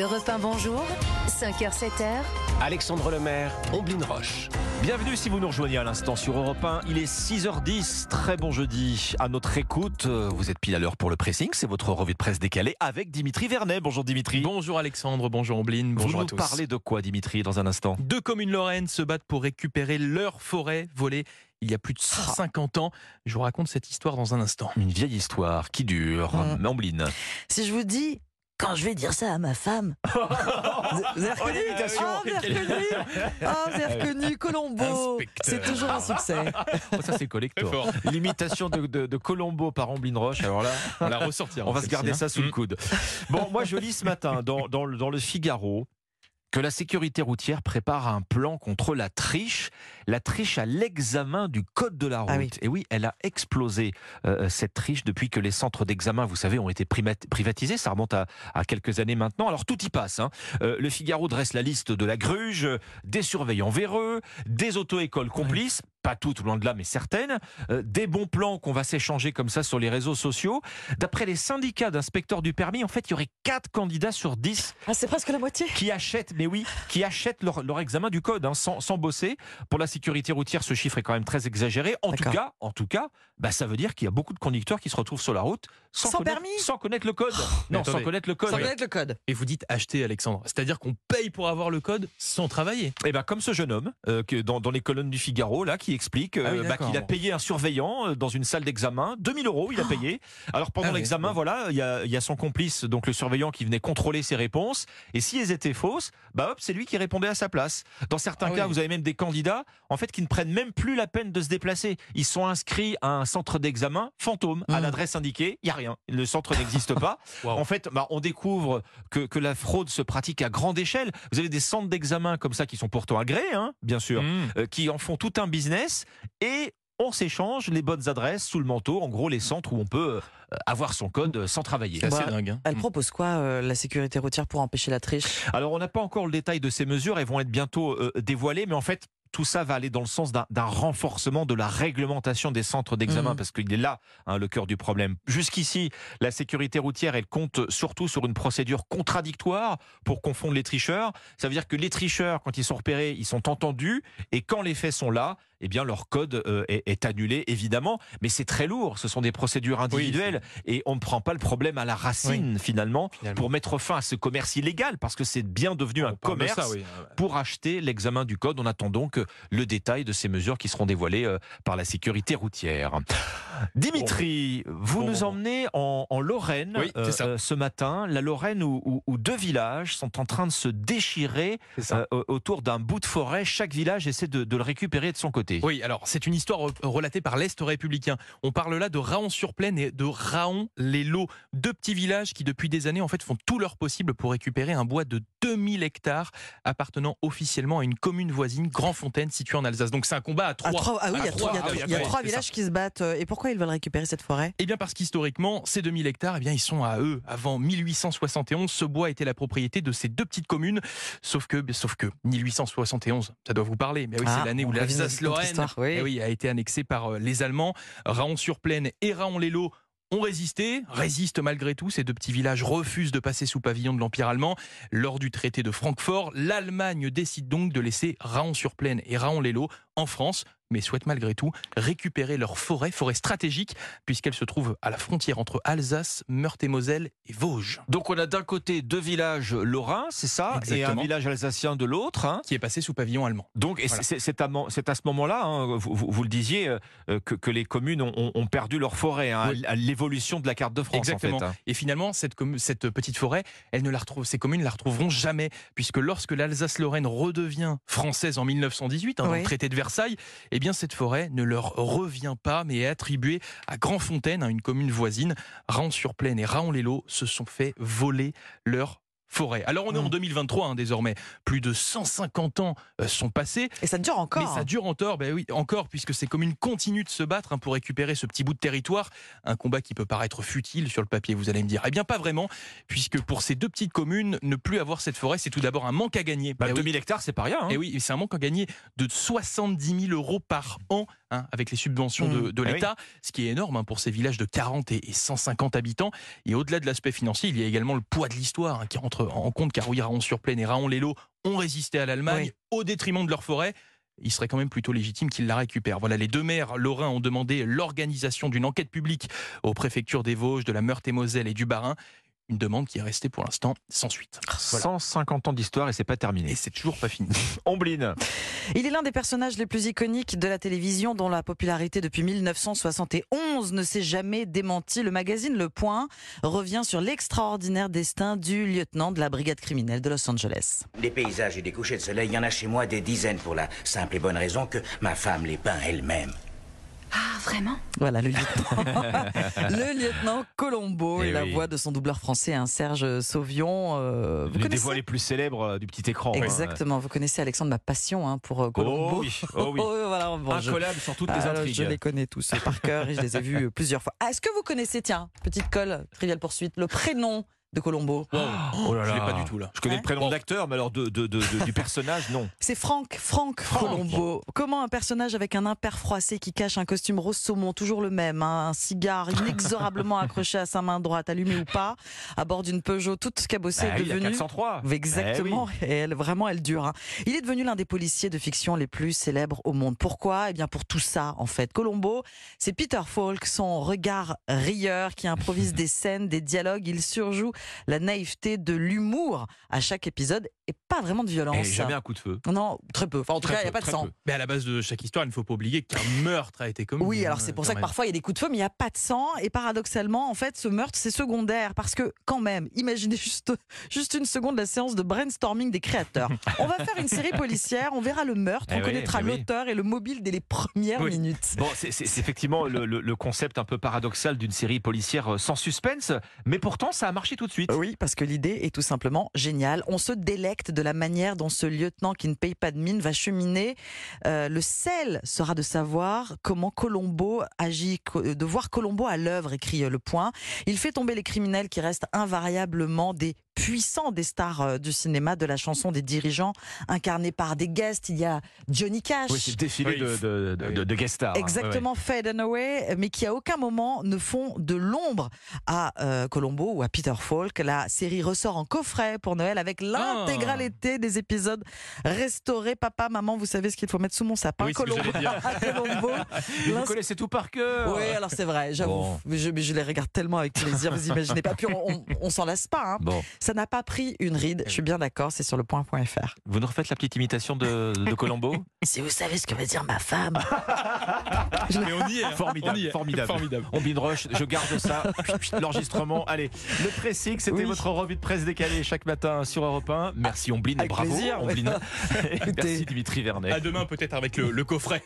Europe 1, bonjour. 5h, 7h. Alexandre Lemaire, Omblin Roche. Bienvenue si vous nous rejoignez à l'instant sur Europe 1. Il est 6h10. Très bon jeudi à notre écoute. Vous êtes pile à l'heure pour le pressing. C'est votre revue de presse décalée avec Dimitri Vernet. Bonjour Dimitri. Bonjour Alexandre, bonjour Omblin, bonjour vous à nous tous. parlez de quoi Dimitri dans un instant? Deux communes lorraines se battent pour récupérer leur forêt volée il y a plus de 150 ans. Je vous raconte cette histoire dans un instant. Une vieille histoire qui dure. Mm. Omblin. Si je vous dis, quand je vais dire ça à ma femme. vous avez reconnu l'imitation. Ah, vous avez reconnu vous avez reconnu Colombo. C'est toujours un succès. Oh, ça c'est collector. L'imitation de, de- de Colombo par Omblin Roche. Alors là, On la ressortira. on va se garder ça sous le Mm. coude. Bon, moi je lis ce matin dans, dans le- dans le Figaro que la sécurité routière prépare un plan contre la triche, la triche à l'examen du code de la route. Ah oui. Et oui, elle a explosé euh, cette triche depuis que les centres d'examen, vous savez, ont été privatisés. Ça remonte à, à quelques années maintenant. Alors tout y passe. hein. Euh, le Figaro dresse la liste de la gruge, euh, des surveillants véreux, des auto-écoles complices. Pas toutes, loin de là, mais certaines. Euh, des bons plans qu'on va s'échanger comme ça sur les réseaux sociaux. D'après les syndicats d'inspecteurs du permis, en fait, il y aurait 4 candidats sur 10 Ah, c'est presque la moitié. qui achètent, mais oui, qui achètent leur, leur examen du code hein, sans, sans bosser. Pour la sécurité routière, ce chiffre est quand même très exagéré. En tout cas, en tout cas, bah, ça veut dire qu'il y a beaucoup de conducteurs qui se retrouvent sur la route sans, Sans connaître, permis Oh, sans connaître le code. mais non, sans connaître le code. Sans connaître le code. Et vous dites acheter, Alexandre. C'est-à-dire qu'on paye pour avoir le code sans travailler. Et ben comme ce jeune homme euh, que dans, dans les colonnes du Figaro là qui explique euh, Ah oui, bah, qu'il a payé un surveillant euh, dans une salle d'examen 2000 euros il a payé. Alors pendant Ah l'examen voilà il y a, il y a son complice donc le surveillant qui venait contrôler ses réponses et si elles étaient fausses bah hop c'est lui qui répondait à sa place. Dans certains Ah cas oui. vous avez même des candidats en fait qui ne prennent même plus la peine de se déplacer. Ils sont inscrits à un centre d'examen fantôme à Mmh. l'adresse indiquée il y a rien. Le centre n'existe pas. En fait, bah, on découvre que, que la fraude se pratique à grande échelle. Vous avez des centres d'examen comme ça qui sont pourtant agréés, hein, bien sûr, Mm. euh, qui en font tout un business et on s'échange les bonnes adresses sous le manteau, en gros les centres où on peut euh, avoir son code euh, sans travailler. C'est assez Bah, dingue. hein. Elle Mm. propose quoi, euh, la sécurité routière, pour empêcher la triche? Alors on n'a pas encore le détail de ces mesures, elles vont être bientôt euh, dévoilées, mais en fait tout ça va aller dans le sens d'un renforcement de la réglementation des centres d'examen, Mhm. parce qu'il est là hein, le cœur du problème. Jusqu'ici, la sécurité routière, elle compte surtout sur une procédure contradictoire pour confondre les tricheurs. Ça veut dire que les tricheurs, quand ils sont repérés, ils sont entendus, et quand les faits sont là, eh bien leur code euh, est, est annulé, évidemment. Mais c'est très lourd, ce sont des procédures individuelles, et on ne prend pas le problème à la racine, finalement, Finalement. pour mettre fin à ce commerce illégal, parce que c'est bien devenu un de commerce ça, oui. pour acheter l'examen du code. On attend donc le détail de ces mesures qui seront dévoilées euh, par la sécurité routière. Dimitri, vous Bon, nous emmenez en, en Lorraine ça. ce matin. La Lorraine où, où- où deux villages sont en train de se déchirer euh, autour d'un bout de forêt. Chaque village essaie de, de le récupérer de son côté. Oui, alors c'est une histoire re- relatée par l'Est républicain. On parle là de Raon-sur-Plaine et de Raon-les-Lots, deux petits villages qui depuis des années en fait font tout leur possible pour récupérer un bois de 2000 hectares appartenant officiellement à une commune voisine, Grandfontaine, située en Alsace. Donc c'est un combat à À trois. trois- Ah oui, il y a À trois, ah oui, il y a trois villages qui se battent. euh, Et pourquoi ils veulent récupérer cette forêt? Eh bien parce qu'historiquement, ces 2000 hectares, eh bien ils sont à eux. Avant 1871, ce bois était la propriété de ces deux petites communes. Sauf que, sauf que 1871, ça doit vous parler. Mais oui, Ah, c'est l'année où on histoire, oui. eh oui, a été annexée par euh, les Allemands. Raon-sur-Plaine et Raon-les-Lots ont résisté, résistent malgré tout. Ces deux petits villages refusent de passer sous pavillon de l'Empire allemand. Lors du traité de Francfort, l'Allemagne décide donc de laisser Raon-sur-Plaine et Raon-les-Lots en France, mais souhaite malgré tout récupérer leur forêt, forêt stratégique, puisqu'elle se trouve à la frontière entre Alsace, Meurthe-et-Moselle et Vosges, Donc on a d'un côté deux villages lorrains, c'est ça, et un village alsacien de l'autre. hein. qui est passé sous pavillon allemand. Donc, Voilà. c'est- à, ce moment-là, hein, vous, vous- vous le disiez, euh, que, que les communes ont, perdu leur forêt hein, Oui. à l'évolution de la carte de France. Exactement. En fait, hein. Et finalement, cette, petite forêt, elle ne la retrouve, ces communes ne la retrouveront jamais, puisque lorsque l'Alsace-Lorraine redevient française en 1918, hein, dans Oui. le traité de Versailles, eh bien cette forêt ne leur revient pas, mais est attribuée à Grandfontaine, hein, une commune voisine. Raon-sur-Plaine et Raon-les-Lots se sont fait voler leur forêt. Alors on est en Mm. 2023 hein, désormais. Plus de 150 ans euh, sont passés. Et ça dure encore. Mais ça dure encore, ben oui, encore, puisque ces communes continuent de se battre hein, pour récupérer ce petit bout de territoire. Un combat qui peut paraître futile sur le papier, vous allez me dire. Eh bien, pas vraiment, puisque pour ces deux petites communes, ne plus avoir cette forêt, c'est tout d'abord un manque à gagner. Bah, Eh oui. 2000 hectares, c'est pas rien. hein. Et oui, c'est un manque à gagner de 70 000 euros par an hein, avec les subventions de, de Ah oui. l'État, ce qui est énorme hein, pour ces villages de 40 et et 150 habitants. Et au-delà de l'aspect financier, il y a également le poids de l'histoire hein, qui rentre en compte car oui, Raon-sur-Plaine et Raon-les-Laux ont résisté à l'Allemagne Oui. au détriment de leur forêt. Il serait quand même plutôt légitime qu'ils la récupèrent. Voilà, les deux maires lorrains ont demandé l'organisation d'une enquête publique aux préfectures des Vosges, de la Meurthe-et-Moselle et du Bas-Rhin. Une demande qui est restée pour l'instant sans suite. Voilà. 150 ans d'histoire et c'est pas terminé. Et c'est toujours pas fini. Ombline. Il est l'un des personnages les plus iconiques de la télévision dont la popularité depuis 1971 ne s'est jamais démentie. Le magazine Le Point revient sur l'extraordinaire destin du lieutenant de la brigade criminelle de Los Angeles. Des paysages et des couchers de soleil, il y en a chez moi des dizaines pour la simple et bonne raison que ma femme les peint elle-même. Vraiment? Voilà, le lieutenant, le lieutenant Colombo Eh et la voix de son doubleur français, hein, Serge Sauvion. euh, vous Les des connaissez voix les plus célèbres euh, du petit écran. hein. Exactement, vous connaissez Alexandre, ma passion hein, pour euh, Colombo. Oh oui, oh oui. voilà, bon, je- Incollable sur toutes les intrigues. Je les connais tous par cœur et je les ai vus euh, plusieurs fois. Ah, Est-ce que vous connaissez, tiens, petite colle, trivial poursuite, le prénom de Colombo Oh là Je l'ai là. pas du tout là. Je connais Ouais. le prénom d'acteur, mais alors de, de- de- de- du personnage, non. C'est Franck, Franck Colombo. Comment un personnage avec un impair froissé qui cache un costume rose saumon, toujours le même, hein, un cigare inexorablement accroché à sa main droite, allumé ou pas, à bord d'une Peugeot toute cabossée, Ah est oui, la devenu... 403. Exactement, Eh et elle vraiment elle dure. hein. Il est devenu l'un des policiers de fiction les plus célèbres au monde. Pourquoi? Eh bien pour tout ça en fait. Colombo, c'est Peter Falk, son regard rieur qui improvise des scènes, des dialogues, il surjoue la naïveté de l'humour à chaque épisode et pas vraiment de violence. Et jamais un coup de feu. Non, très peu. Enfin, en tout Très cas, il n'y a pas de sang. peu. Mais à la base de chaque histoire, il ne faut pas oublier qu'un meurtre a été commis. Oui, alors hein, c'est pour ça que même. parfois il y a des coups de feu, mais il n'y a pas de sang. Et paradoxalement, en fait, ce meurtre, c'est secondaire. Parce que, quand même, imaginez juste, juste une seconde la séance de brainstorming des créateurs. On va faire une série policière, on verra le meurtre, Eh on oui, connaîtra oui. l'auteur et le mobile dès les premières Oui. minutes. Bon, c'est effectivement le, le- le concept un peu paradoxal d'une série policière euh, sans suspense, mais pourtant ça a marché tout de suite. Oui, parce que l'idée est tout simplement géniale. On se délecte de la manière dont ce lieutenant qui ne paye pas de mine va cheminer. Euh, le sel sera de savoir comment Colombo agit, co- de voir Colombo à l'œuvre, écrit euh, Le Point. Il fait tomber les criminels qui restent invariablement des puissants des stars euh, du cinéma, de la chanson, des dirigeants incarnés par des guests. Il y a Johnny Cash. Oui, c'est défilé Oui. de, de, de- de- de guest stars. hein. Exactement, Fade and Away, mais qui à aucun moment ne font de l'ombre à euh, Colombo ou à Peter Falk. La série ressort en coffret pour Noël avec l'intégralité des épisodes restaurés. Papa, maman, vous savez ce qu'il faut mettre sous mon sapin. Oui, Colombo. Colombo. Vous connaissez tout par cœur. Oui, alors c'est vrai, j'avoue. Bon. Mais Je, mais je les regarde tellement avec plaisir, vous imaginez pas. Puis on, on, on s'en lasse pas. hein. Bon, Ça n'a pas pris une ride, je suis bien d'accord, c'est sur le point.fr. vous nous refaites la petite imitation de, de Colombo Si vous savez ce que veut dire ma femme. Mais on y est. hein. Formidable, On y est. formidable. Formidable. Ombline Roche, je garde ça. L'enregistrement. Allez, le pressing, c'était Oui. votre revue de presse décalée chaque matin sur Europe 1. Merci Ombline, Avec bravo plaisir. Merci Dimitri Vernet. À demain peut-être avec le, le coffret.